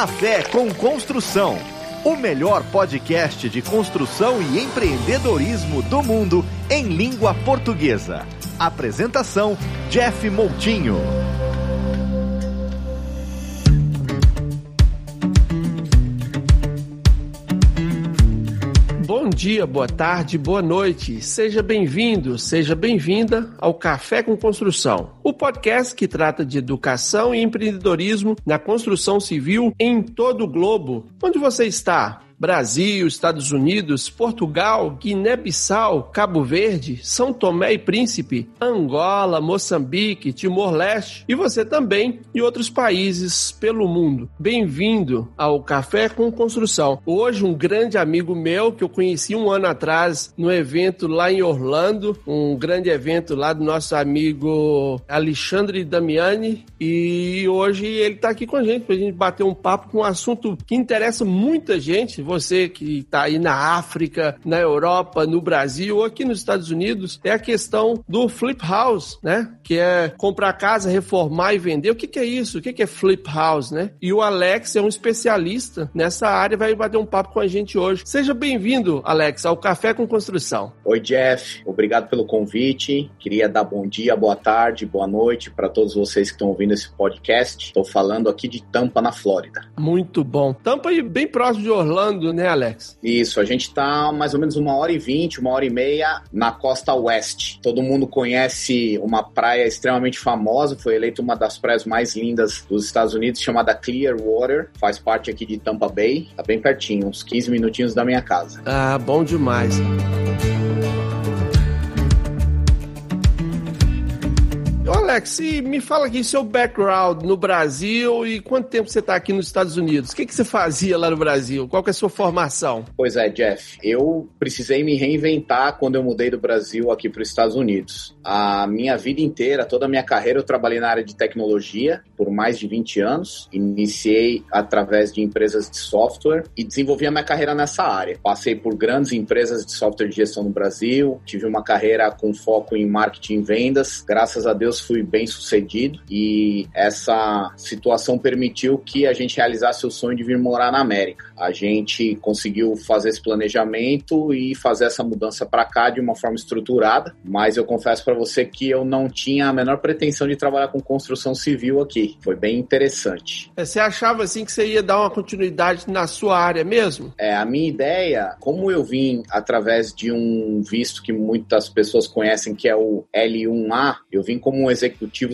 Café com Construção. O melhor podcast de construção e empreendedorismo do mundo em língua portuguesa. Apresentação: Jeff Moutinho. Dia, boa tarde, boa noite. Seja bem-vindo, seja bem-vinda ao Café com Construção, o podcast que trata de educação e empreendedorismo na construção civil em todo o globo. Onde você está? Brasil, Estados Unidos, Portugal, Guiné-Bissau, Cabo Verde, São Tomé e Príncipe, Angola, Moçambique, Timor-Leste e você também e outros países pelo mundo. Bem-vindo ao Café com Construção. Hoje um grande amigo meu que eu conheci um ano atrás no evento lá em Orlando, um grande evento lá do nosso amigo Alexandre Damiani e hoje ele está aqui com a gente para a gente bater um papo com um assunto que interessa muita gente você que está aí na África, na Europa, no Brasil ou aqui nos Estados Unidos, é a questão do flip house, né? Que é comprar casa, reformar e vender. O que, que é isso? O que, que é flip house, né? E o Alex é um especialista nessa área, vai bater um papo com a gente hoje. Seja bem-vindo, Alex, ao Café com Construção. Oi, Jeff. Obrigado pelo convite. Queria dar bom dia, boa tarde, boa noite para todos vocês que estão ouvindo esse podcast. Estou falando aqui de Tampa, na Flórida. Muito bom. Tampa aí bem próximo de Orlando né, Alex? Isso, a gente está mais ou menos uma hora e vinte, uma hora e meia na costa oeste. Todo mundo conhece uma praia extremamente famosa, foi eleita uma das praias mais lindas dos Estados Unidos, chamada Clearwater. Faz parte aqui de Tampa Bay, tá bem pertinho, uns 15 minutinhos da minha casa. Ah, bom demais. Alex, me fala aqui seu background no Brasil e quanto tempo você está aqui nos Estados Unidos? O que, que você fazia lá no Brasil? Qual que é a sua formação? Pois é, Jeff. Eu precisei me reinventar quando eu mudei do Brasil aqui para os Estados Unidos. A minha vida inteira, toda a minha carreira, eu trabalhei na área de tecnologia por mais de 20 anos. Iniciei através de empresas de software e desenvolvi a minha carreira nessa área. Passei por grandes empresas de software de gestão no Brasil, tive uma carreira com foco em marketing e vendas. Graças a Deus fui bem sucedido e essa situação permitiu que a gente realizasse o sonho de vir morar na América. A gente conseguiu fazer esse planejamento e fazer essa mudança para cá de uma forma estruturada, mas eu confesso para você que eu não tinha a menor pretensão de trabalhar com construção civil aqui. Foi bem interessante. É, você achava assim que você ia dar uma continuidade na sua área mesmo? É, a minha ideia, como eu vim através de um visto que muitas pessoas conhecem que é o L1A, eu vim como um executivo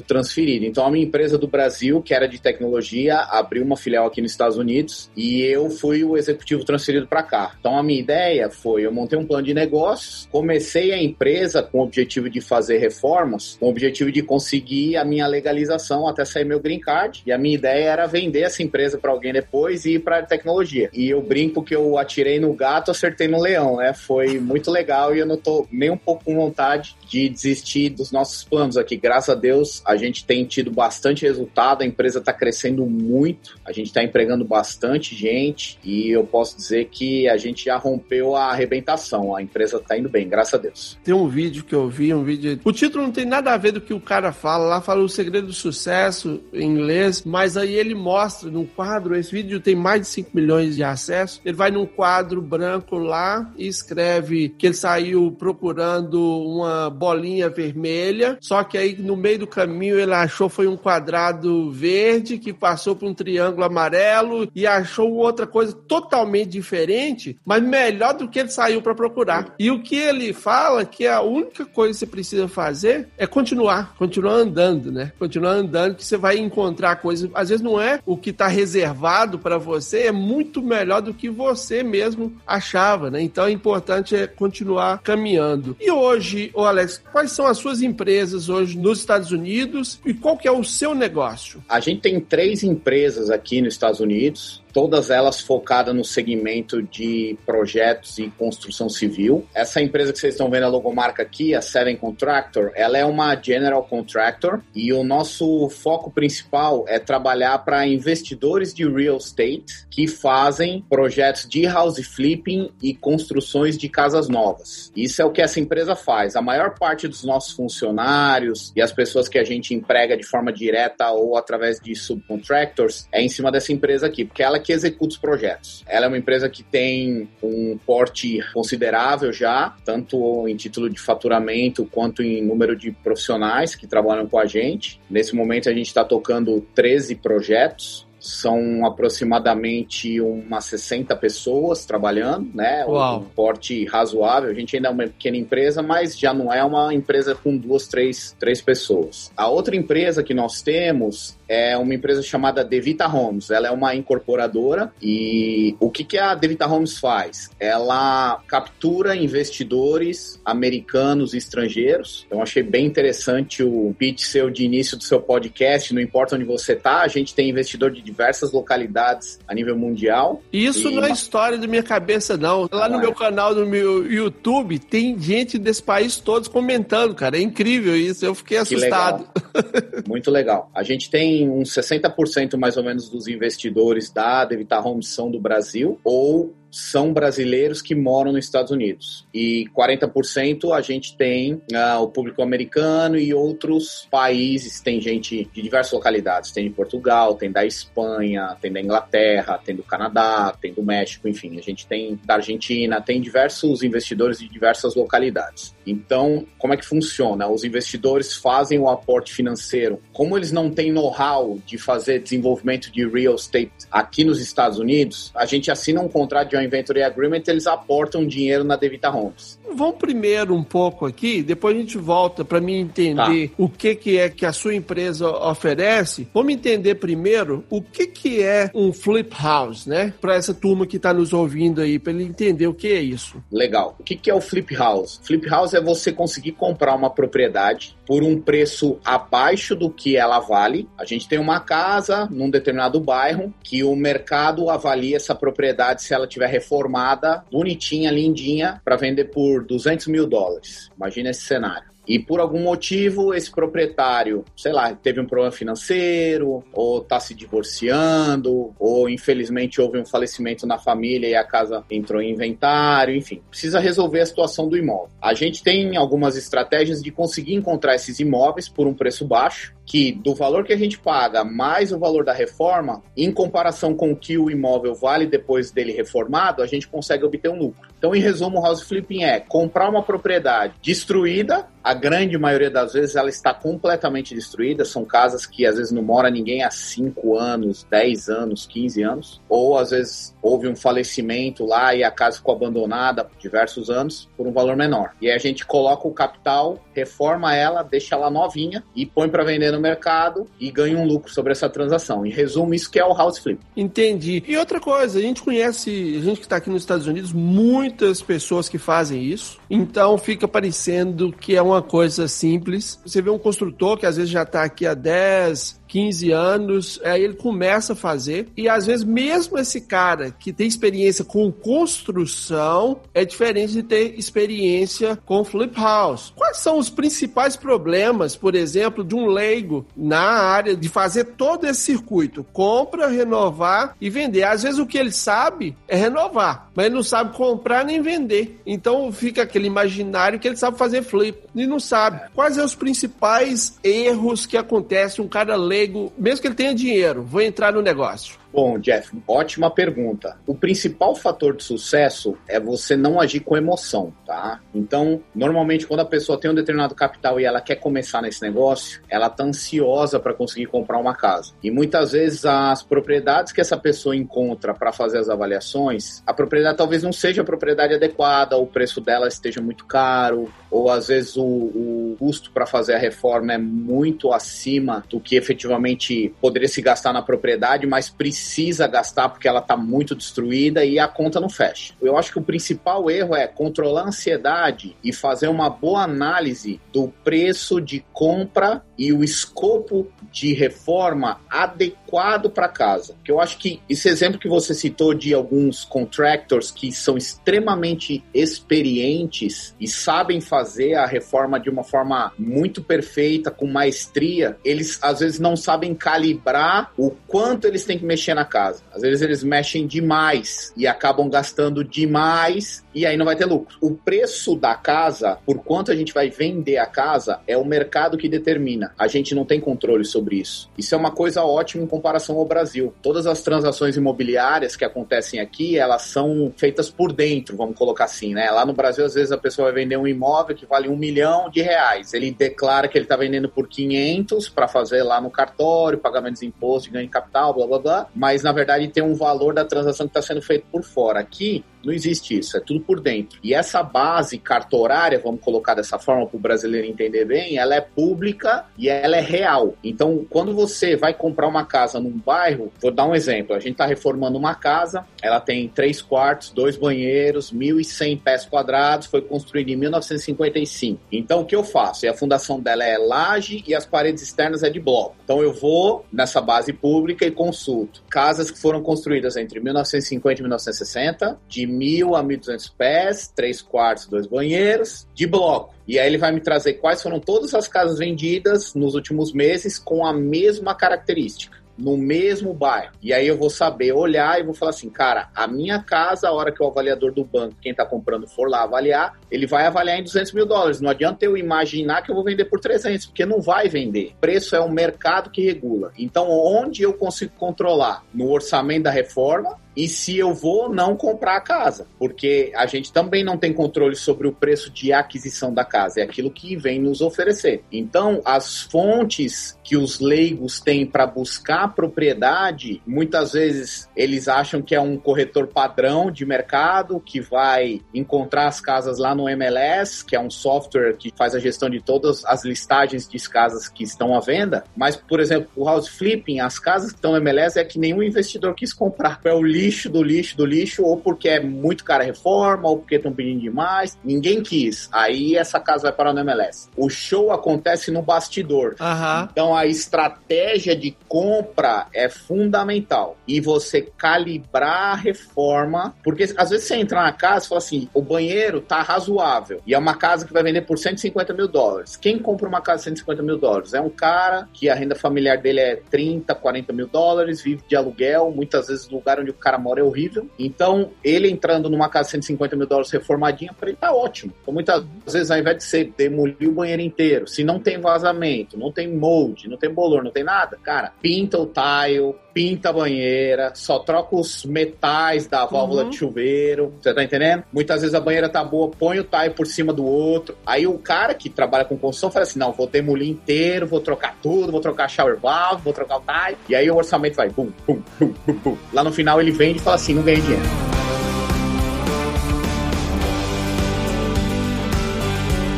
transferido. Então a minha empresa do Brasil, que era de tecnologia, abriu uma filial aqui nos Estados Unidos e eu fui o executivo transferido para cá. Então a minha ideia foi, eu montei um plano de negócios, comecei a empresa com o objetivo de fazer reformas, com o objetivo de conseguir a minha legalização até sair meu green card. E a minha ideia era vender essa empresa para alguém depois e ir para tecnologia. E eu brinco que eu atirei no gato, acertei no leão, né? Foi muito legal e eu não tô nem um pouco com vontade de desistir dos nossos planos aqui. Graças a Deus, a gente tem tido bastante resultado, a empresa está crescendo muito, a gente está empregando bastante gente e eu posso dizer que a gente já rompeu a arrebentação. A empresa está indo bem, graças a Deus. Tem um vídeo que eu vi, um vídeo. O título não tem nada a ver do que o cara fala. Lá fala o segredo do sucesso em inglês, mas aí ele mostra num quadro. Esse vídeo tem mais de 5 milhões de acessos. Ele vai num quadro branco lá e escreve que ele saiu procurando uma bolinha vermelha, só que aí no meio do caminho ele achou foi um quadrado verde que passou por um triângulo amarelo e achou outra coisa totalmente diferente, mas melhor do que ele saiu para procurar. E o que ele fala que a única coisa que você precisa fazer é continuar, continuar andando, né? Continuar andando que você vai encontrar coisas. Às vezes não é o que está reservado para você, é muito melhor do que você mesmo achava, né? Então é importante é continuar caminhando. E hoje, ô Alex, quais são as suas empresas hoje nos Estados Unidos e qual que é o seu negócio? A gente tem três empresas aqui nos Estados Unidos todas elas focadas no segmento de projetos e construção civil. Essa empresa que vocês estão vendo a logomarca aqui, a Seven Contractor, ela é uma general contractor e o nosso foco principal é trabalhar para investidores de real estate que fazem projetos de house flipping e construções de casas novas. Isso é o que essa empresa faz. A maior parte dos nossos funcionários e as pessoas que a gente emprega de forma direta ou através de subcontractors é em cima dessa empresa aqui, porque ela que executa os projetos. Ela é uma empresa que tem um porte considerável já, tanto em título de faturamento quanto em número de profissionais que trabalham com a gente. Nesse momento a gente está tocando 13 projetos são aproximadamente umas 60 pessoas trabalhando, né? Uau. Um porte razoável. A gente ainda é uma pequena empresa, mas já não é uma empresa com duas, três, três pessoas. A outra empresa que nós temos é uma empresa chamada Devita Homes. Ela é uma incorporadora e o que, que a Devita Homes faz? Ela captura investidores americanos e estrangeiros. Então achei bem interessante o pitch seu de início do seu podcast. Não importa onde você está, a gente tem investidor de diversas localidades a nível mundial. Isso E- não é história da minha cabeça, não. Lá no é. meu canal, no meu YouTube, tem gente desse país todos comentando, cara. É incrível isso. Eu fiquei Que legal. assustado. Muito legal. A gente tem uns 60% mais ou menos dos investidores da Devita Homes são do Brasil ou são brasileiros que moram nos Estados Unidos. E 40% a gente tem ah, o público americano e outros países. Tem gente de diversas localidades. Tem de Portugal, tem da Espanha, tem da Inglaterra, tem do Canadá, tem do México, enfim. A gente tem da Argentina, tem diversos investidores de diversas localidades. Então, como é que funciona? Os investidores fazem o aporte financeiro. Como eles não têm know-how de fazer desenvolvimento de real estate aqui nos Estados Unidos, a gente assina um contrato de joint venture agreement, eles aportam dinheiro na Devita Homes. Vamos primeiro um pouco aqui, depois a gente volta para mim entender o que, que é que a sua empresa oferece. Vamos entender primeiro o que, que é um flip house, né? Para essa turma que está nos ouvindo aí, para ele entender o que é isso. Legal. O que, que é o flip house? Flip house é você conseguir comprar uma propriedade por um preço abaixo do que ela vale. A gente tem uma casa num determinado bairro que o mercado avalia essa propriedade se ela tiver reformada, bonitinha, lindinha, para vender por 200 mil dólares. Imagina esse cenário. E por algum motivo, esse proprietário, sei lá, teve um problema financeiro, ou está se divorciando, ou infelizmente houve um falecimento na família e a casa entrou em inventário, enfim, precisa resolver a situação do imóvel. A gente tem algumas estratégias de conseguir encontrar esses imóveis por um preço baixo, que do valor que a gente paga mais o valor da reforma, em comparação com o que o imóvel vale depois dele reformado, a gente consegue obter um lucro. Então, em resumo, o house flipping é comprar uma propriedade destruída, a grande maioria das vezes ela está completamente destruída, são casas que às vezes não mora ninguém há 5 anos, 10 anos, 15 anos, ou às vezes houve um falecimento lá e a casa ficou abandonada por diversos anos por um valor menor. E aí a gente coloca o capital, reforma ela, deixa ela novinha e põe para vender no mercado e ganha um lucro sobre essa transação. Em resumo, isso que é o house flip. Entendi. E outra coisa, a gente conhece, a gente que está aqui nos Estados Unidos, muitas pessoas que fazem isso. Então fica parecendo que é uma coisa simples. Você vê um construtor que às vezes já está aqui há 10, 15 anos, aí ele começa a fazer, e às vezes mesmo esse cara que tem experiência com construção é diferente de ter experiência com flip house. Quais são os principais problemas, por exemplo, de um leigo na área de fazer todo esse circuito? Compra, renovar e vender. Às vezes o que ele sabe é renovar, mas ele não sabe comprar nem vender. Então fica aquele imaginário que ele sabe fazer flip e não sabe. Quais são os principais erros que acontecem um cara leigo, mesmo que ele tenha dinheiro, vou entrar no negócio? Bom, Jeff, ótima pergunta. O principal fator de sucesso é você não agir com emoção, tá? Então, normalmente, quando a pessoa tem um determinado capital e ela quer começar nesse negócio, ela tá ansiosa para conseguir comprar uma casa. E muitas vezes as propriedades que essa pessoa encontra para fazer as avaliações, a propriedade talvez não seja a propriedade adequada, o preço dela esteja muito caro, ou às vezes o, o custo para fazer a reforma é muito acima do que efetivamente poderia se gastar na propriedade, mas precisa gastar porque ela está muito destruída e a conta não fecha. Eu acho que o principal erro é controlar a ansiedade e fazer uma boa análise do preço de compra e o escopo de reforma adequado para casa. Que eu acho que esse exemplo que você citou de alguns contractors que são extremamente experientes e sabem fazer a reforma de uma forma muito perfeita, com maestria, eles às vezes não sabem calibrar o quanto eles têm que mexer na casa. Às vezes eles mexem demais e acabam gastando demais e aí não vai ter lucro. O preço da casa, por quanto a gente vai vender a casa, é o mercado que determina. A gente não tem controle sobre isso. Isso é uma coisa ótima em comparação ao Brasil. Todas as transações imobiliárias que acontecem aqui, elas são feitas por dentro, vamos colocar assim, né? Lá no Brasil, às vezes a pessoa vai vender um imóvel que vale um milhão de reais. Ele declara que ele está vendendo por 500 para fazer lá no cartório, pagamento de imposto, ganho de capital, blá blá blá. Mas na verdade tem um valor da transação que está sendo feito por fora. Aqui não existe isso, é tudo por dentro. E essa base cartorária, vamos colocar dessa forma para o brasileiro entender bem, ela é pública e ela é real. Então, quando você vai comprar uma casa num bairro, vou dar um exemplo: a gente está reformando uma casa, ela tem três quartos, dois banheiros, 1.100 pés quadrados, foi construída em 1955. Então, o que eu faço? E a fundação dela é laje e as paredes externas é de bloco. Então, eu vou nessa base pública e consulto casas que foram construídas entre 1950 e 1960, de 1.000 a 1.200 pés, três quartos, dois banheiros, de bloco. E aí ele vai me trazer quais foram todas as casas vendidas nos últimos meses com a mesma característica no mesmo bairro. E aí eu vou saber olhar e vou falar assim, cara, a minha casa, a hora que o avaliador do banco, quem tá comprando, for lá avaliar, ele vai avaliar em 200 mil dólares. Não adianta eu imaginar que eu vou vender por 300, porque não vai vender. Preço é o mercado que regula. Então, onde eu consigo controlar? No orçamento da reforma, e se eu vou ou não comprar a casa, porque a gente também não tem controle sobre o preço de aquisição da casa, é aquilo que vem nos oferecer. Então, as fontes que os leigos têm para buscar propriedade, muitas vezes eles acham que é um corretor padrão de mercado que vai encontrar as casas lá no MLS, que é um software que faz a gestão de todas as listagens de casas que estão à venda. Mas, por exemplo, o house flipping, as casas que estão no MLS é que nenhum investidor quis comprar. É o lixo do lixo do lixo, ou porque é muito cara a reforma, ou porque estão pedindo demais. Ninguém quis. Aí essa casa vai parar no MLS. O show acontece no bastidor. Aham. Então a estratégia de compra é fundamental. E você calibrar a reforma, porque às vezes você entra na casa e fala assim: o banheiro tá razoável. E é uma casa que vai vender por 150 mil dólares. Quem compra uma casa de 150 mil dólares? É um cara que a renda familiar dele é 30, 40 mil dólares, vive de aluguel, muitas vezes o lugar onde o cara mora é horrível. Então, ele entrando numa casa de 150 mil dólares reformadinha, para ele tá ótimo. Então, muitas vezes, ao invés de você demolir o banheiro inteiro, se não tem vazamento, não tem molde, não tem bolor, não tem nada, cara, pinta o tile, pinta a banheira, só troca os metais da válvula Uhum. de chuveiro, você tá entendendo? Muitas vezes a banheira tá boa, põe o tile por cima do outro. Aí o cara que trabalha com construção fala assim: não, vou demolir inteiro, vou trocar tudo, vou trocar shower valve, vou trocar o tile. E aí o orçamento vai bum, bum, bum, bum, bum. Lá no final ele vende e fala assim: não ganhei dinheiro.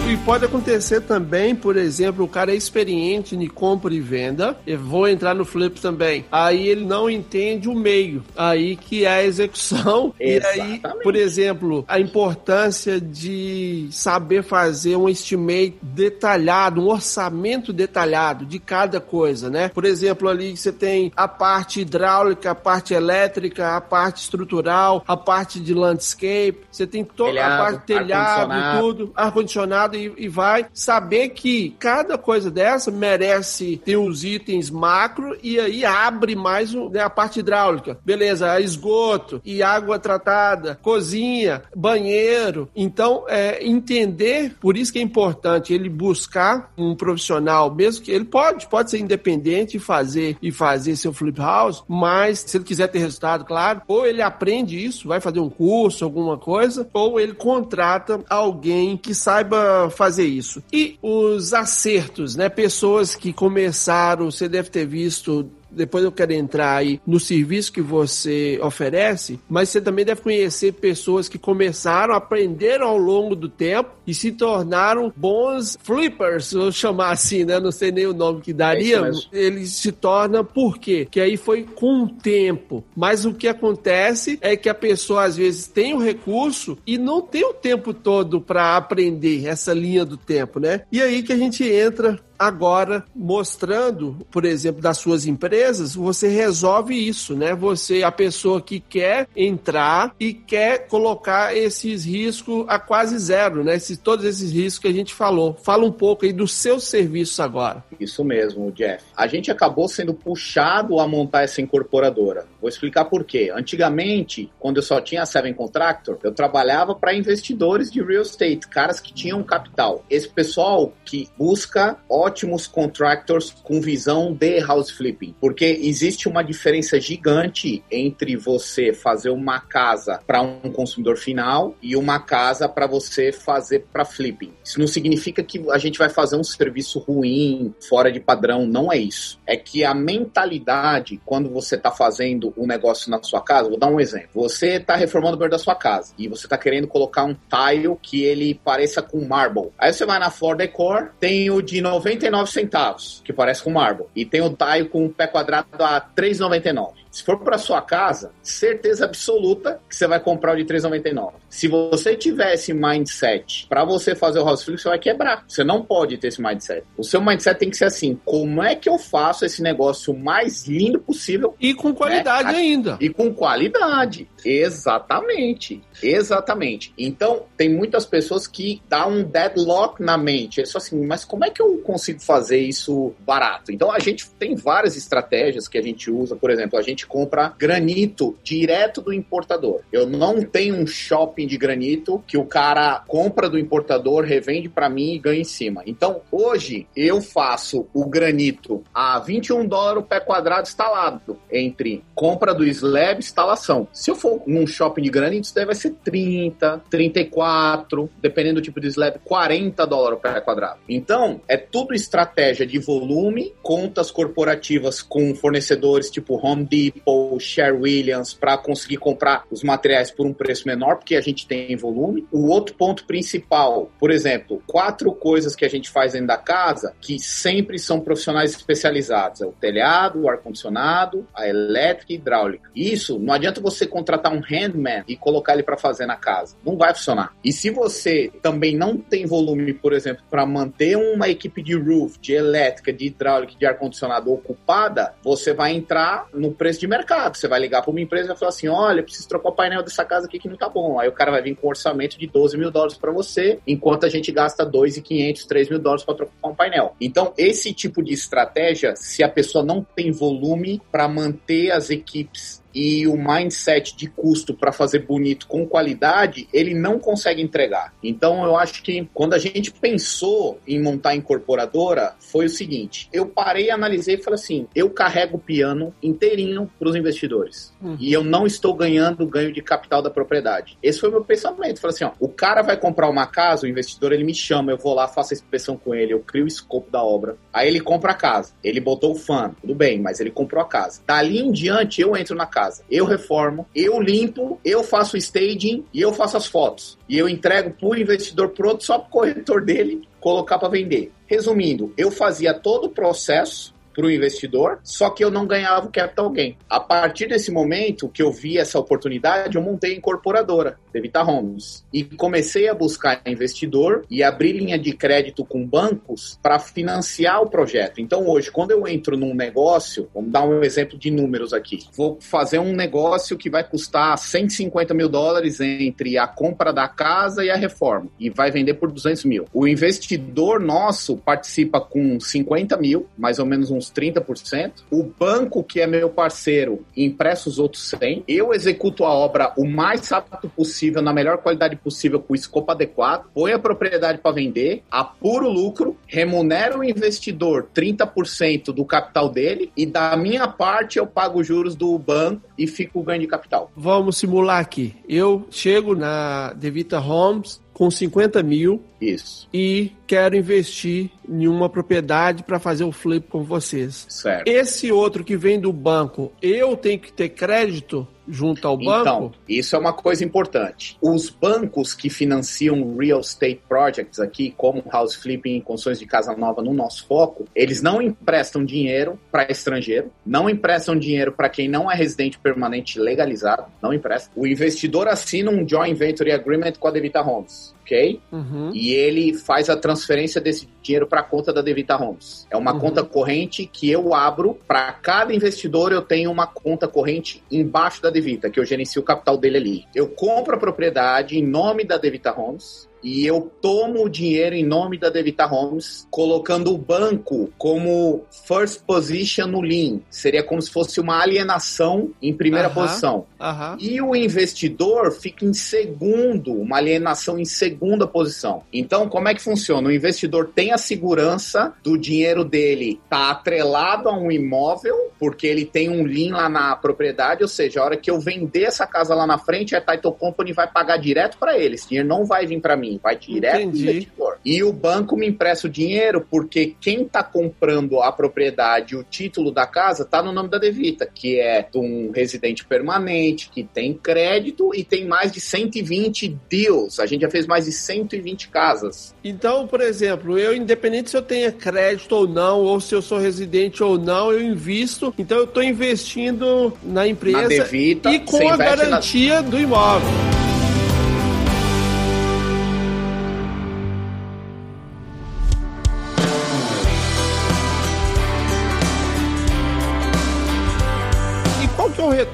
E pode acontecer também, por exemplo, o cara é experiente em compra e venda, eu vou entrar no flip também. Aí ele não entende o meio, aí que é a execução. E aí, Exatamente. por exemplo, a importância de saber fazer um estimate detalhado, um orçamento detalhado de cada coisa, né? Por exemplo, ali você tem a parte hidráulica, a parte elétrica, a parte estrutural, a parte de landscape, você tem toda a parte telhado tudo, ar-condicionado e, e vai saber que cada coisa dessa merece ter os itens macro e aí abre mais né, a parte hidráulica. Beleza, esgoto e água tratada, cozinha, banheiro. Então, é, entender, por isso que é importante ele buscar um profissional, mesmo que ele pode, pode ser independente e fazer e fazer seu flip house, mas se ele quiser ter resultado, claro, ou ele aprende isso, vai fazer um curso, alguma coisa, ou ele contrata alguém que saiba fazer isso. E os acertos, né? Pessoas que começaram, você deve ter visto depois eu quero entrar aí no serviço que você oferece, mas você também deve conhecer pessoas que começaram, aprenderam ao longo do tempo e se tornaram bons flippers, vou chamar assim, né? Não sei nem o nome que daria. É. Eles se tornam por quê? Que aí foi com o tempo. Mas o que acontece é que a pessoa às vezes tem o recurso e não tem o tempo todo para aprender essa linha do tempo, né? E aí que a gente entra agora mostrando, por exemplo, das suas empresas, você resolve isso, né? Você, a pessoa que quer entrar e quer colocar esses riscos a quase zero, né? Esses, todos esses riscos que a gente falou. Fala um pouco aí dos seus serviços agora. Isso mesmo, Jeff. A gente acabou sendo puxado a montar essa incorporadora. Vou explicar por quê. Antigamente, quando eu só tinha a Seven Contractor, eu trabalhava para investidores de real estate, caras que tinham capital. Esse pessoal que busca ótimos contractors com visão de house flipping, porque existe uma diferença gigante entre você fazer uma casa para um consumidor final e uma casa para você fazer para flipping. Isso não significa que a gente vai fazer um serviço ruim, fora de padrão, não é isso. É que a mentalidade quando você está fazendo um negócio na sua casa, vou dar um exemplo. Você está reformando o banheiro da sua casa e você está querendo colocar um tile que ele pareça com marble. Aí você vai na Floor Decor, tem o de 99 centavos, que parece com marble, e tem o tile com um pé quadrado a 3,99. Se for para sua casa, certeza absoluta que você vai comprar o de 3,99. Se você tiver esse mindset para você fazer o house flip, você vai quebrar. Você não pode ter esse mindset. O seu mindset tem que ser assim: como é que eu faço esse negócio mais lindo possível? E com qualidade né? ainda. E com qualidade. Exatamente. Exatamente. Então, tem muitas pessoas que dá um deadlock na mente. É só assim, mas como é que eu consigo fazer isso barato? Então, a gente tem várias estratégias que a gente usa. Por exemplo, a gente compra granito direto do importador. Eu não tenho um shopping de granito que o cara compra do importador, revende para mim e ganha em cima. Então, hoje, eu faço o granito a 21 dólares o pé quadrado instalado, entre compra do slab e instalação. Se eu for num shopping de granito, isso vai ser 30, 34, dependendo do tipo de slab, 40 dólares o pé quadrado. Então, é tudo estratégia de volume, contas corporativas com fornecedores tipo Home Depot, Depot, Sher Williams, para conseguir comprar os materiais por um preço menor, porque a gente tem volume. O outro ponto principal, por exemplo, quatro coisas que a gente faz dentro da casa que sempre são profissionais especializados: é o telhado, o ar-condicionado, a elétrica e hidráulica. Isso não adianta você contratar um handman e colocar ele para fazer na casa. Não vai funcionar. E se você também não tem volume, por exemplo, para manter uma equipe de roof, de elétrica, de hidráulica, de ar-condicionado ocupada, você vai entrar no preço de mercado. Você vai ligar para uma empresa e vai falar assim: olha, preciso trocar o painel dessa casa aqui que não tá bom. Aí o cara vai vir com um orçamento de 12 mil dólares para você, enquanto a gente gasta 2.500, 3 mil dólares para trocar um painel. Então, esse tipo de estratégia, se a pessoa não tem volume para manter as equipes e o mindset de custo para fazer bonito com qualidade, ele não consegue entregar. Então eu acho que quando a gente pensou em montar a incorporadora, foi o seguinte: eu parei, analisei e falei assim: eu carrego o piano inteirinho para os investidores. Uhum. E eu não estou ganhando ganho de capital da propriedade. Esse foi o meu pensamento. Falei assim: ó, o cara vai comprar uma casa, o investidor ele me chama, eu vou lá, faço a inspeção com ele, eu crio o escopo da obra. Aí ele compra a casa. Ele botou o fã, tudo bem, mas ele comprou a casa. Dali em diante eu entro na casa casa. Eu reformo, eu limpo, eu faço staging e eu faço as fotos. E eu entrego para investidor pronto só para o corretor dele colocar para vender. Resumindo, eu fazia todo o processo para o investidor, só que eu não ganhava o capital gain. A partir desse momento que eu vi essa oportunidade, eu montei a incorporadora, Devita Homes, e comecei a buscar investidor e abrir linha de crédito com bancos para financiar o projeto. Então hoje, quando eu entro num negócio, vamos dar um exemplo de números aqui, vou fazer um negócio que vai custar 150 mil dólares entre a compra da casa e a reforma, e vai vender por 200 mil. O investidor nosso participa com 50 mil, mais ou menos uns 30%. O banco, que é meu parceiro, empresta os outros 100. Eu executo a obra o mais rápido possível, na melhor qualidade possível, com o escopo adequado. Põe a propriedade para vender, apuro o lucro, remunero o investidor 30% do capital dele e da minha parte eu pago os juros do banco e fico ganho de capital. Vamos simular aqui. Eu chego na Devita Homes com 50 mil. Isso. E quero investir em uma propriedade para fazer o flip com vocês. Certo. Esse outro que vem do banco, eu tenho que ter crédito junto ao banco? Então, isso é uma coisa importante. Os bancos que financiam real estate projects aqui, como house flipping e construções de casa nova no nosso foco, eles não emprestam dinheiro para estrangeiro, não emprestam dinheiro para quem não é residente permanente legalizado, não empresta. O investidor assina um joint venture agreement com a Devita Homes Ok? Uhum. E ele faz a transferência desse dinheiro para a conta da Devita Homes. É uma uhum. conta corrente que eu abro para cada investidor. Eu tenho uma conta corrente embaixo da Devita, que eu gerencio o capital dele ali. Eu compro a propriedade em nome da Devita Homes e eu tomo o dinheiro em nome da Devita Homes, colocando o banco como first position no lean. Seria como se fosse uma alienação em primeira uh -huh, posição. Uh -huh. E o investidor fica em segundo, uma alienação em segunda posição. Então, como é que funciona? O investidor tem a segurança do dinheiro dele tá atrelado a um imóvel, porque ele tem um lean lá na propriedade, ou seja, a hora que eu vender essa casa lá na frente, a Title Company vai pagar direto para ele. Esse dinheiro não vai vir para mim mim, vai direto Entendi. pro investidor. E o banco me empresta o dinheiro porque quem está comprando a propriedade, o título da casa, está no nome da Devita, que é um residente permanente, que tem crédito e tem mais de 120 deals. A gente já fez mais de 120 casas. Então, por exemplo, eu, independente se eu tenha crédito ou não, ou se eu sou residente ou não, eu invisto. Então, eu estou investindo na empresa na Devita, e com a garantia na... do imóvel.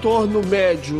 Retorno médio,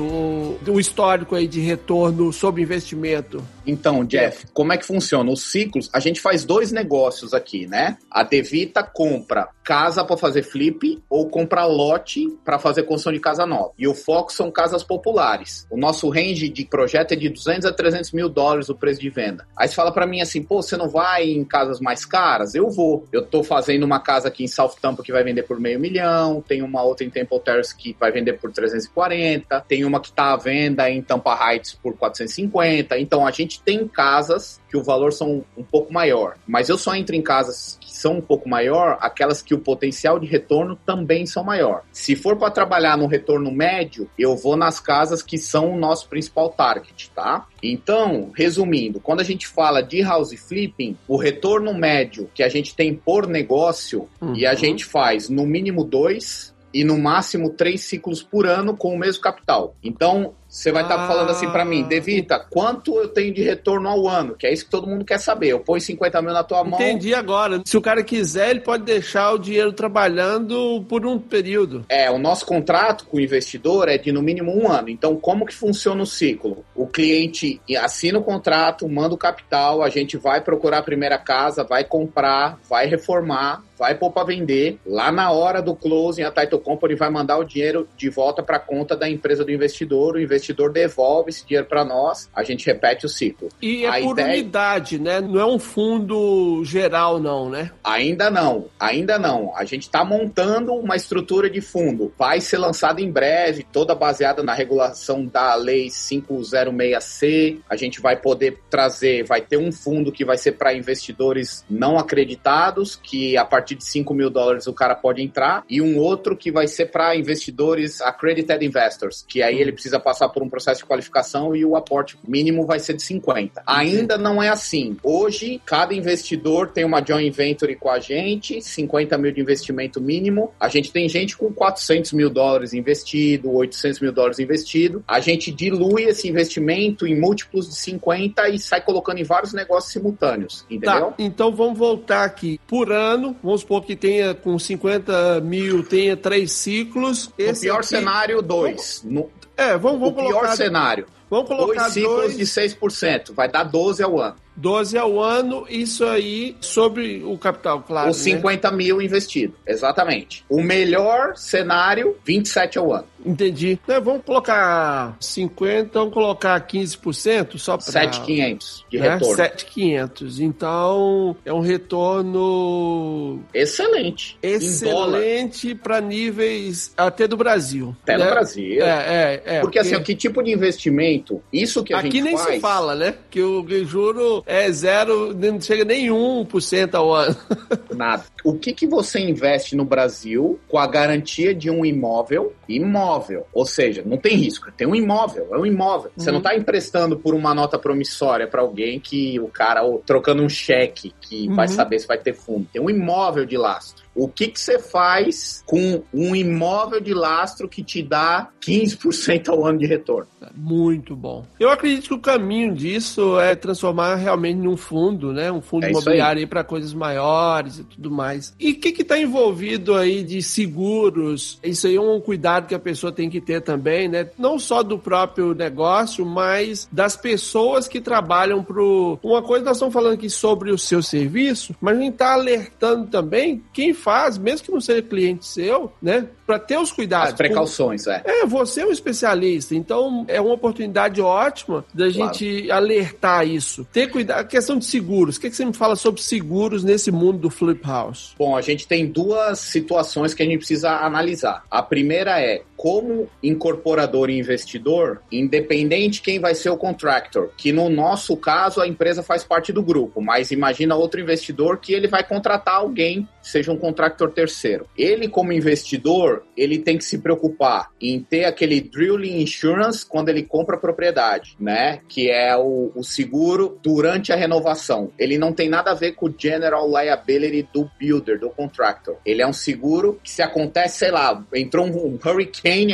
o histórico aí de retorno sobre investimento? Então, Jeff, como é que funciona? Os ciclos, a gente faz dois negócios aqui, né? A Devita compra casa para fazer flip ou compra lote para fazer construção de casa nova. E o foco são casas populares. O nosso range de projeto é de 200 a 300 mil dólares o preço de venda. Aí você fala para mim assim, pô, você não vai em casas mais caras? Eu vou. Eu tô fazendo uma casa aqui em South Tampa que vai vender por meio milhão, tem uma outra em Temple Terrace que vai vender por 340, tem uma que tá à venda em Tampa Heights por 450. Então a gente tem casas que o valor são um pouco maior, mas eu só entro em casas que são um pouco maior, aquelas que o potencial de retorno também são maior. Se for para trabalhar no retorno médio, eu vou nas casas que são o nosso principal target, tá? Então, resumindo, quando a gente fala de house flipping, o retorno médio que a gente tem por negócio uhum. e a uhum. gente faz no mínimo dois e no máximo três ciclos por ano com o mesmo capital. Então, você vai estar tá falando assim para mim, ah. Devita, quanto eu tenho de retorno ao ano? Que é isso que todo mundo quer saber. Eu ponho 50 mil na tua mão. Entendi agora. Se o cara quiser, ele pode deixar o dinheiro trabalhando por um período. É, o nosso contrato com o investidor é de no mínimo um ano. Então, como que funciona o ciclo? O cliente assina o contrato, manda o capital, a gente vai procurar a primeira casa, vai comprar, vai reformar, vai pôr para vender. Lá na hora do closing, a Title Company vai mandar o dinheiro de volta para a conta da empresa do investidor. O investidor devolve esse dinheiro para nós, a gente repete o ciclo. E é a por ideia... unidade, né? Não é um fundo geral, não, né? Ainda não, ainda não. A gente está montando uma estrutura de fundo. Vai ser lançado em breve, toda baseada na regulação da Lei 506C. A gente vai poder trazer, vai ter um fundo que vai ser para investidores não acreditados, que a partir de 5 mil dólares o cara pode entrar, e um outro que vai ser para investidores accredited investors, que aí ele precisa passar por um processo de qualificação e o aporte mínimo vai ser de 50. Ainda não é assim. Hoje, cada investidor tem uma joint venture com a gente, 50 mil de investimento mínimo. A gente tem gente com 400 mil dólares investido, 800 mil dólares investido. A gente dilui esse investimento em múltiplos de 50 e sai colocando em vários negócios simultâneos, entendeu? Tá, então vamos voltar aqui. Por ano, vamos supor que tenha com 50 mil, tenha três ciclos. No pior aqui... cenário, dois. No... É, vamos, vamos o colocar... pior cenário. Vamos colocar dois ciclos dois... de 6%, vai dar 12 ao ano. 12 ao ano, isso aí sobre o capital, claro. Os 50 né? mil investido, exatamente. O melhor cenário, 27 ao ano. Entendi. Então, vamos colocar 50, vamos colocar 15% só para 7,500 de né? retorno. 7,500. Então, é um retorno excelente. Excelente para níveis até do Brasil. Até né? no Brasil. É, é, é. Porque, porque, assim, que tipo de investimento? Isso que a Aqui gente nem faz... se fala, né? Que o juro é zero, não chega nem 1% ao ano. Nada. O que, que você investe no Brasil com a garantia de um imóvel? Imóvel. Ou seja, não tem risco. Tem um imóvel, é um imóvel. Você não está uhum. emprestando por uma nota promissória para alguém que o cara, ou trocando um cheque que uhum. vai saber se vai ter fundo. Tem um imóvel de lastro. O que, que você faz com um imóvel de lastro que te dá 15% ao ano de retorno? Muito bom. Eu acredito que o caminho disso é transformar realmente num fundo, né? Um fundo é imobiliário para coisas maiores e tudo mais. E o que está envolvido aí de seguros? Isso aí é um cuidado que a pessoa tem que ter também, né? Não só do próprio negócio, mas das pessoas que trabalham pro. Uma coisa nós estamos falando aqui sobre o seu serviço, mas a gente está alertando também quem faz, mesmo que não seja cliente seu, né? Para ter os cuidados. As precauções, é. É, você é um especialista, então é uma oportunidade ótima da claro. gente alertar isso. Ter cuidado. A questão de seguros. O que, que você me fala sobre seguros nesse mundo do Flip House? Bom, a gente tem duas situações que a gente precisa analisar. A primeira é como incorporador e investidor, independente quem vai ser o contractor, que no nosso caso a empresa faz parte do grupo, mas imagina outro investidor que ele vai contratar alguém, seja um contractor terceiro. Ele como investidor, ele tem que se preocupar em ter aquele drilling insurance quando ele compra a propriedade, né? Que é o, o seguro durante a renovação. Ele não tem nada a ver com o general liability do builder, do contractor. Ele é um seguro que se acontece, sei lá, entrou um, um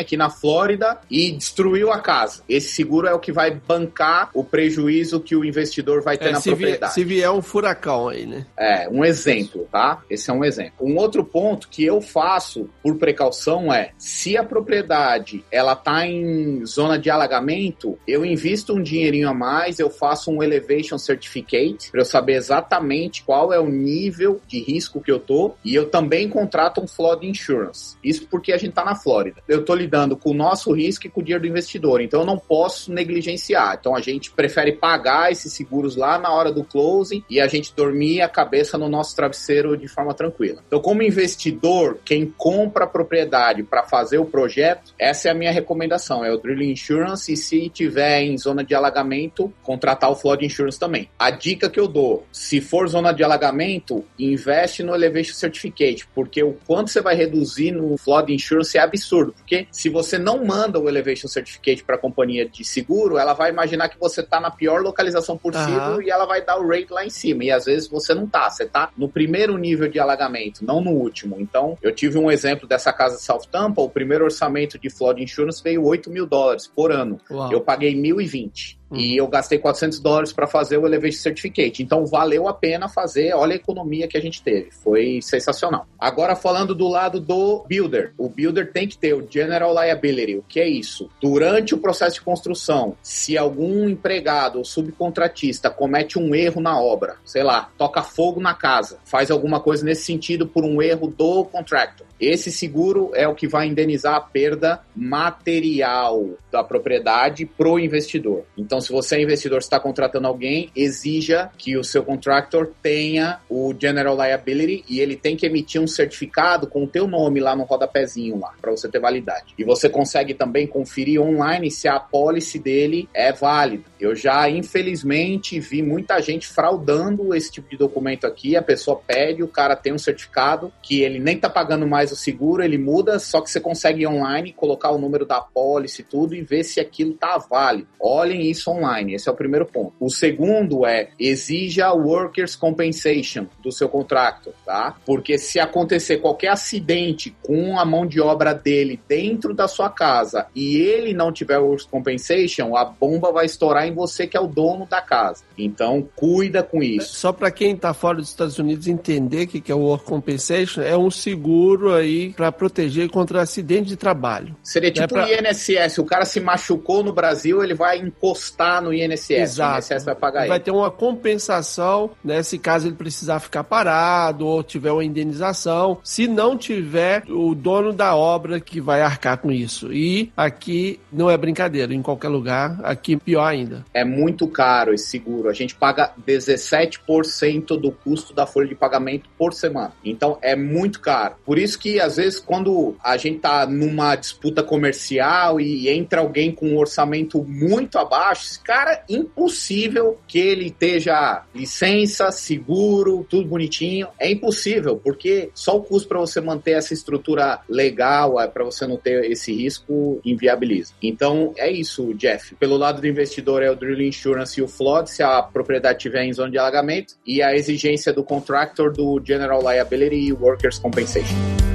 aqui na Flórida e destruiu a casa. Esse seguro é o que vai bancar o prejuízo que o investidor vai ter é, na se propriedade. se vier um furacão aí, né? É, um exemplo, tá? Esse é um exemplo. Um outro ponto que eu faço por precaução é, se a propriedade ela tá em zona de alagamento, eu invisto um dinheirinho a mais, eu faço um elevation certificate para eu saber exatamente qual é o nível de risco que eu tô e eu também contrato um flood insurance. Isso porque a gente tá na Flórida. Eu estou lidando com o nosso risco e com o dinheiro do investidor. Então eu não posso negligenciar. Então a gente prefere pagar esses seguros lá na hora do closing e a gente dormir a cabeça no nosso travesseiro de forma tranquila. Então, como investidor, quem compra a propriedade para fazer o projeto, essa é a minha recomendação: é o Drilling Insurance e se tiver em zona de alagamento, contratar o Flood Insurance também. A dica que eu dou: se for zona de alagamento, investe no Elevation Certificate, porque o quanto você vai reduzir no Flood Insurance é absurdo. Porque se você não manda o Elevation Certificate para a companhia de seguro, ela vai imaginar que você está na pior localização possível uhum. e ela vai dar o rate lá em cima. E às vezes você não tá, você tá no primeiro nível de alagamento, não no último. Então, eu tive um exemplo dessa casa de South Tampa, o primeiro orçamento de flood insurance veio 8 mil dólares por ano. Uau. Eu paguei 1.020. E eu gastei 400 dólares para fazer o Elevation Certificate. Então valeu a pena fazer. Olha a economia que a gente teve. Foi sensacional. Agora falando do lado do builder. O builder tem que ter o General Liability. O que é isso? Durante o processo de construção, se algum empregado ou subcontratista comete um erro na obra, sei lá, toca fogo na casa, faz alguma coisa nesse sentido por um erro do contractor. Esse seguro é o que vai indenizar a perda material da propriedade pro investidor. Então então, se você é investidor, está contratando alguém, exija que o seu contractor tenha o General Liability e ele tem que emitir um certificado com o teu nome lá no rodapézinho lá, para você ter validade. E você consegue também conferir online se a policy dele é válida. Eu já, infelizmente, vi muita gente fraudando esse tipo de documento aqui. A pessoa pede, o cara tem um certificado que ele nem tá pagando mais o seguro, ele muda, só que você consegue online, colocar o número da policy e tudo e ver se aquilo tá válido. Olhem isso online. Esse é o primeiro ponto. O segundo é exija workers compensation do seu contrato, tá? Porque se acontecer qualquer acidente com a mão de obra dele dentro da sua casa e ele não tiver workers compensation, a bomba vai estourar em você que é o dono da casa. Então, cuida com isso. Só para quem está fora dos Estados Unidos entender o que é o work compensation, é um seguro aí para proteger contra acidente de trabalho. Seria tipo é pra... o INSS, o cara se machucou no Brasil, ele vai encostar está no INSS. Exato. O INSS vai pagar Vai ele. ter uma compensação, né? Se caso ele precisar ficar parado ou tiver uma indenização. Se não tiver, o dono da obra que vai arcar com isso. E aqui não é brincadeira, em qualquer lugar, aqui pior ainda. É muito caro esse seguro. A gente paga 17% do custo da folha de pagamento por semana. Então é muito caro. Por isso que às vezes quando a gente tá numa disputa comercial e entra alguém com um orçamento muito abaixo, acho cara impossível que ele esteja licença, seguro, tudo bonitinho. É impossível, porque só o custo para você manter essa estrutura legal, é, para você não ter esse risco, inviabiliza. Então, é isso, Jeff. Pelo lado do investidor é o Drill Insurance e o Flood, se a propriedade estiver em zona de alagamento, e a exigência do contractor do General Liability e Workers' Compensation.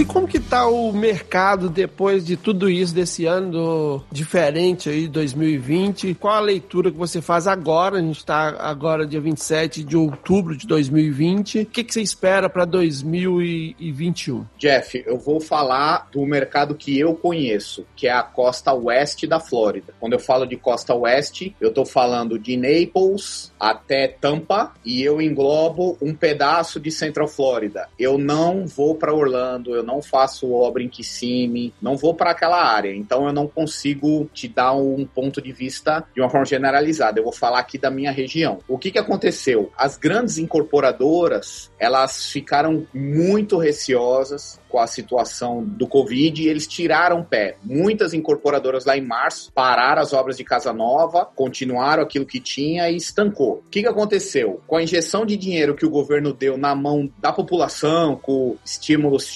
E como que tá o mercado depois de tudo isso desse ano diferente aí, 2020? Qual a leitura que você faz agora? A gente está agora dia 27 de outubro de 2020. O que, que você espera para 2021? Jeff, eu vou falar do mercado que eu conheço, que é a costa oeste da Flórida. Quando eu falo de costa oeste, eu estou falando de Naples até Tampa e eu englobo um pedaço de Central Flórida. Eu não vou para Orlando, eu não faço obra em Kissimmee, não vou para aquela área, então eu não consigo te dar um ponto de vista de uma forma generalizada. Eu vou falar aqui da minha região. O que, que aconteceu? As grandes incorporadoras, elas ficaram muito receosas com a situação do Covid e eles tiraram pé. Muitas incorporadoras lá em março pararam as obras de casa nova, continuaram aquilo que tinha e estancou. O que, que aconteceu? Com a injeção de dinheiro que o governo deu na mão da população, com estímulos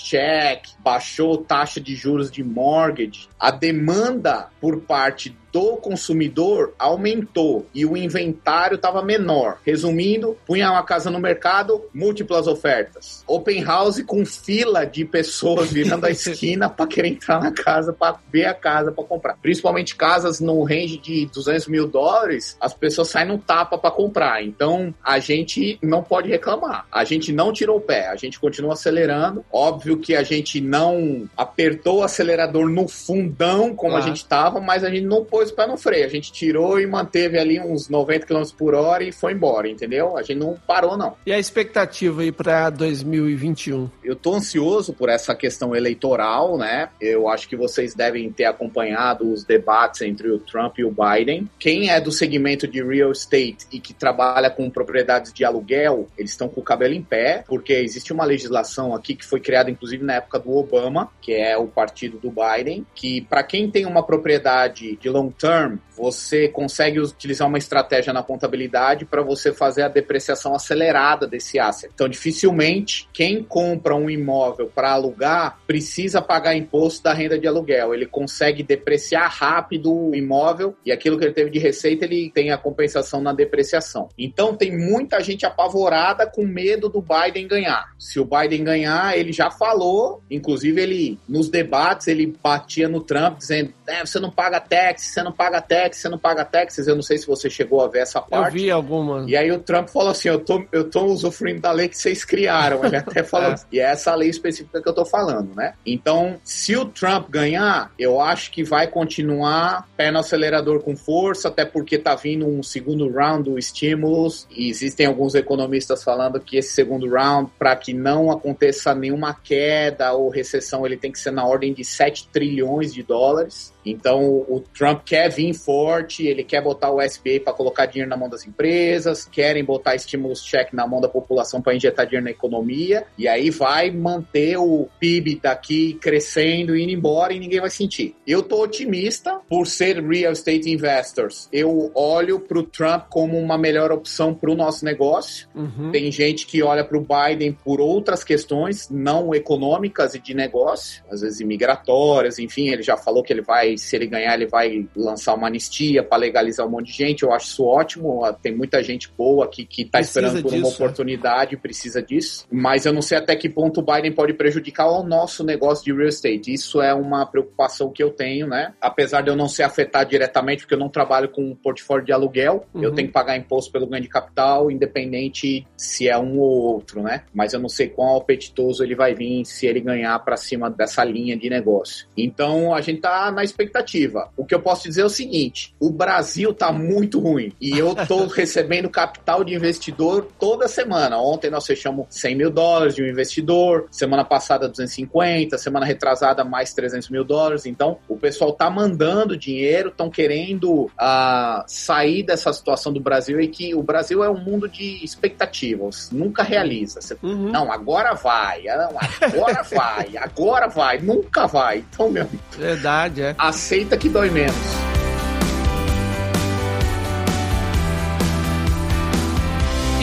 check, baixou taxa de juros de mortgage, a demanda por parte do consumidor aumentou e o inventário estava menor. Resumindo, punha uma casa no mercado, múltiplas ofertas. Open house com fila de pessoas virando a esquina para querer entrar na casa, para ver a casa, para comprar. Principalmente casas no range de 200 mil dólares, as pessoas saem no tapa para comprar. Então, a gente não pode reclamar. A gente não tirou o pé, a gente continua acelerando. Óbvio que a gente não apertou o acelerador no fundão como a gente estava, mas a gente não pôs pôs o pé no freio. A gente tirou e manteve ali uns 90 km por hora e foi embora, entendeu? A gente não parou, não. E a expectativa aí para 2021? Eu tô ansioso por essa questão eleitoral, né? Eu acho que vocês devem ter acompanhado os debates entre o Trump e o Biden. Quem é do segmento de real estate e que trabalha com propriedades de aluguel, eles estão com o cabelo em pé, porque existe uma legislação aqui que foi criada inclusive na época do Obama, que é o partido do Biden, que para quem tem uma propriedade de long term, você consegue utilizar uma estratégia na contabilidade para você fazer a depreciação acelerada desse asset. Então, dificilmente quem compra um imóvel para alugar precisa pagar imposto da renda de aluguel. Ele consegue depreciar rápido o imóvel e aquilo que ele teve de receita, ele tem a compensação na depreciação. Então, tem muita gente apavorada com medo do Biden ganhar. Se o Biden ganhar, ele já falou, inclusive ele nos debates ele batia no Trump dizendo: é, você não paga tax, você não paga tax, você não paga taxas. Eu não sei se você chegou a ver essa parte. Eu vi alguma. E aí o Trump falou assim: eu tô, eu tô usufruindo da lei que vocês criaram. Ele até falou. é. E é essa lei específica que eu tô falando, né? Então, se o Trump ganhar, eu acho que vai continuar pé no acelerador com força, até porque tá vindo um segundo round do estímulos. E existem alguns economistas falando que esse segundo round, para que não aconteça nenhuma queda ou recessão, ele tem que ser na ordem de 7 trilhões de dólares. Então o Trump quer vir forte, ele quer botar o SBA para colocar dinheiro na mão das empresas, querem botar estímulos check na mão da população para injetar dinheiro na economia, e aí vai manter o PIB daqui crescendo, indo embora e ninguém vai sentir. Eu tô otimista por ser real estate investors. Eu olho para o Trump como uma melhor opção para o nosso negócio. Uhum. Tem gente que olha para o Biden por outras questões, não econômicas e de negócio, às vezes imigratórias, enfim, ele já falou que ele vai se ele ganhar, ele vai lançar uma anistia para legalizar um monte de gente. Eu acho isso ótimo. Tem muita gente boa aqui que está esperando por disso, uma né? oportunidade, precisa disso. Mas eu não sei até que ponto o Biden pode prejudicar o nosso negócio de real estate. Isso é uma preocupação que eu tenho, né? Apesar de eu não ser afetado diretamente, porque eu não trabalho com um portfólio de aluguel, uhum. eu tenho que pagar imposto pelo ganho de capital, independente se é um ou outro, né? Mas eu não sei quão apetitoso ele vai vir se ele ganhar para cima dessa linha de negócio. Então a gente tá na expectativa expectativa. O que eu posso dizer é o seguinte: o Brasil tá muito ruim e eu tô recebendo capital de investidor toda semana. Ontem nós fechamos 100 mil dólares de um investidor, semana passada 250, semana retrasada mais 300 mil dólares. Então, o pessoal tá mandando dinheiro, estão querendo uh, sair dessa situação do Brasil e que o Brasil é um mundo de expectativas, nunca realiza. Você, uhum. Não, agora vai, não, agora vai, agora vai, nunca vai. Então, meu. Verdade, é. Aceita que dói menos.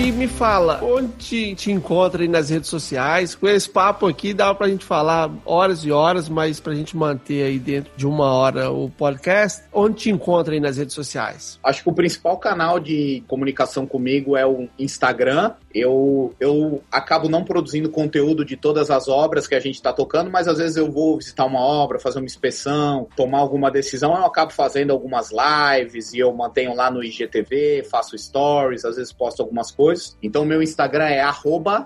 E me fala, onde te encontra aí nas redes sociais? Com esse papo aqui dá pra gente falar horas e horas, mas pra gente manter aí dentro de uma hora o podcast, onde te encontra aí nas redes sociais? Acho que o principal canal de comunicação comigo é o Instagram. Eu, eu acabo não produzindo conteúdo de todas as obras que a gente está tocando, mas às vezes eu vou visitar uma obra, fazer uma inspeção, tomar alguma decisão, eu acabo fazendo algumas lives e eu mantenho lá no IGTV, faço stories, às vezes posto algumas coisas Então, meu Instagram é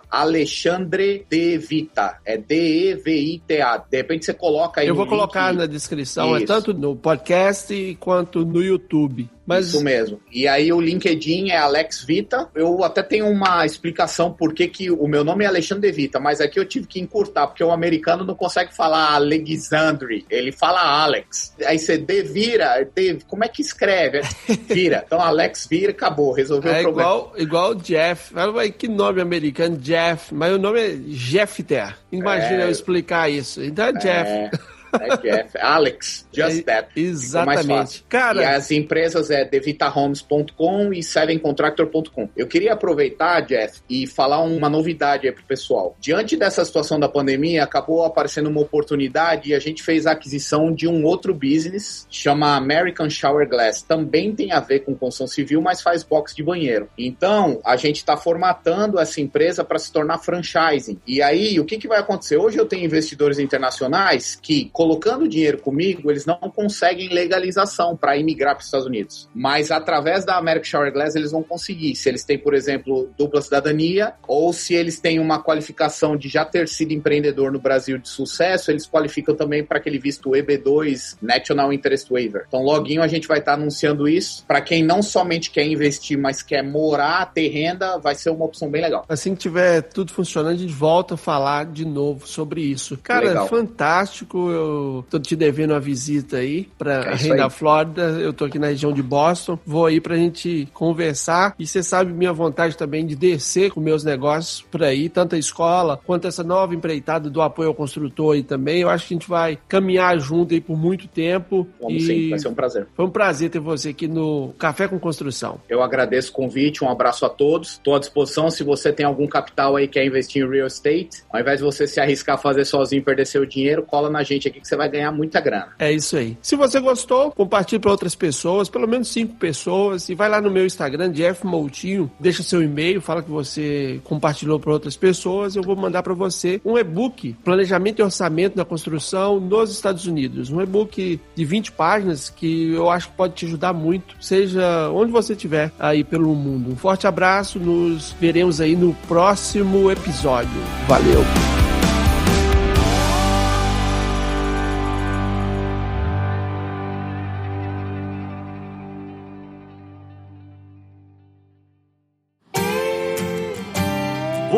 Alexandre Devita. É D-E-V-I-T-A. De repente você coloca aí. Eu vou colocar na descrição, é Isso. é tanto no podcast quanto no YouTube. Mas... Isso mesmo. E aí o LinkedIn é Alex Vita. Eu até tenho uma explicação por que, que o meu nome é Alexandre Vita, mas aqui eu tive que encurtar, porque o americano não consegue falar Alexandre, ele fala Alex. Aí você devira, de, como é que escreve? Vira. Então Alex vira, acabou, resolveu é o problema. Igual, igual Jeff. Que nome americano? Jeff. Mas o nome é Jeffter. Imagina é... eu explicar isso. Então é Jeff. É... É Jeff, Alex, Just é, That. Exatamente. Cara, e as empresas é devitahomes.com e sevencontractor.com. Eu queria aproveitar, Jeff, e falar uma novidade aí pro pessoal. Diante dessa situação da pandemia, acabou aparecendo uma oportunidade e a gente fez a aquisição de um outro business, chama American Shower Glass. Também tem a ver com construção civil, mas faz box de banheiro. Então, a gente está formatando essa empresa para se tornar franchising. E aí, o que, que vai acontecer? Hoje eu tenho investidores internacionais que colocando dinheiro comigo, eles não conseguem legalização para imigrar para os Estados Unidos. Mas através da American Shower Glass eles vão conseguir. Se eles têm, por exemplo, dupla cidadania, ou se eles têm uma qualificação de já ter sido empreendedor no Brasil de sucesso, eles qualificam também para aquele visto EB2, National Interest Waiver. Então, loguinho a gente vai estar tá anunciando isso. Para quem não somente quer investir, mas quer morar, ter renda, vai ser uma opção bem legal. Assim que tiver tudo funcionando, a gente volta a falar de novo sobre isso. Cara, legal. fantástico. Eu tô te devendo uma visita aí pra é Reino da Flórida. Eu tô aqui na região de Boston. Vou aí pra gente conversar. E você sabe minha vontade também de descer com meus negócios por aí, tanto a escola quanto essa nova empreitada do apoio ao construtor aí também. Eu acho que a gente vai caminhar junto aí por muito tempo. Vamos e... sim, vai ser um prazer. Foi um prazer ter você aqui no Café com Construção. Eu agradeço o convite, um abraço a todos. Estou à disposição se você tem algum capital aí que quer investir em real estate. Ao invés de você se arriscar a fazer sozinho e perder seu dinheiro, cola na gente aqui que você vai ganhar muita grana. É isso aí. Se você gostou, compartilhe para outras pessoas, pelo menos cinco pessoas, e vai lá no meu Instagram, Jeff Moutinho, deixa seu e-mail, fala que você compartilhou para outras pessoas, eu vou mandar para você um e-book, Planejamento e Orçamento da Construção nos Estados Unidos. Um e-book de 20 páginas que eu acho que pode te ajudar muito, seja onde você estiver aí pelo mundo. Um forte abraço, nos veremos aí no próximo episódio. Valeu!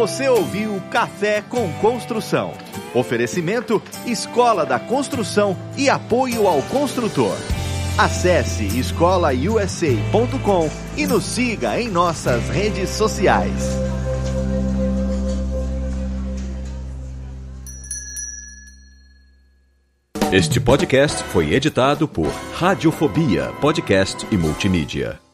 Você ouviu Café com Construção. Oferecimento Escola da Construção e apoio ao construtor. Acesse escolausa.com e nos siga em nossas redes sociais. Este podcast foi editado por Radiofobia, podcast e multimídia.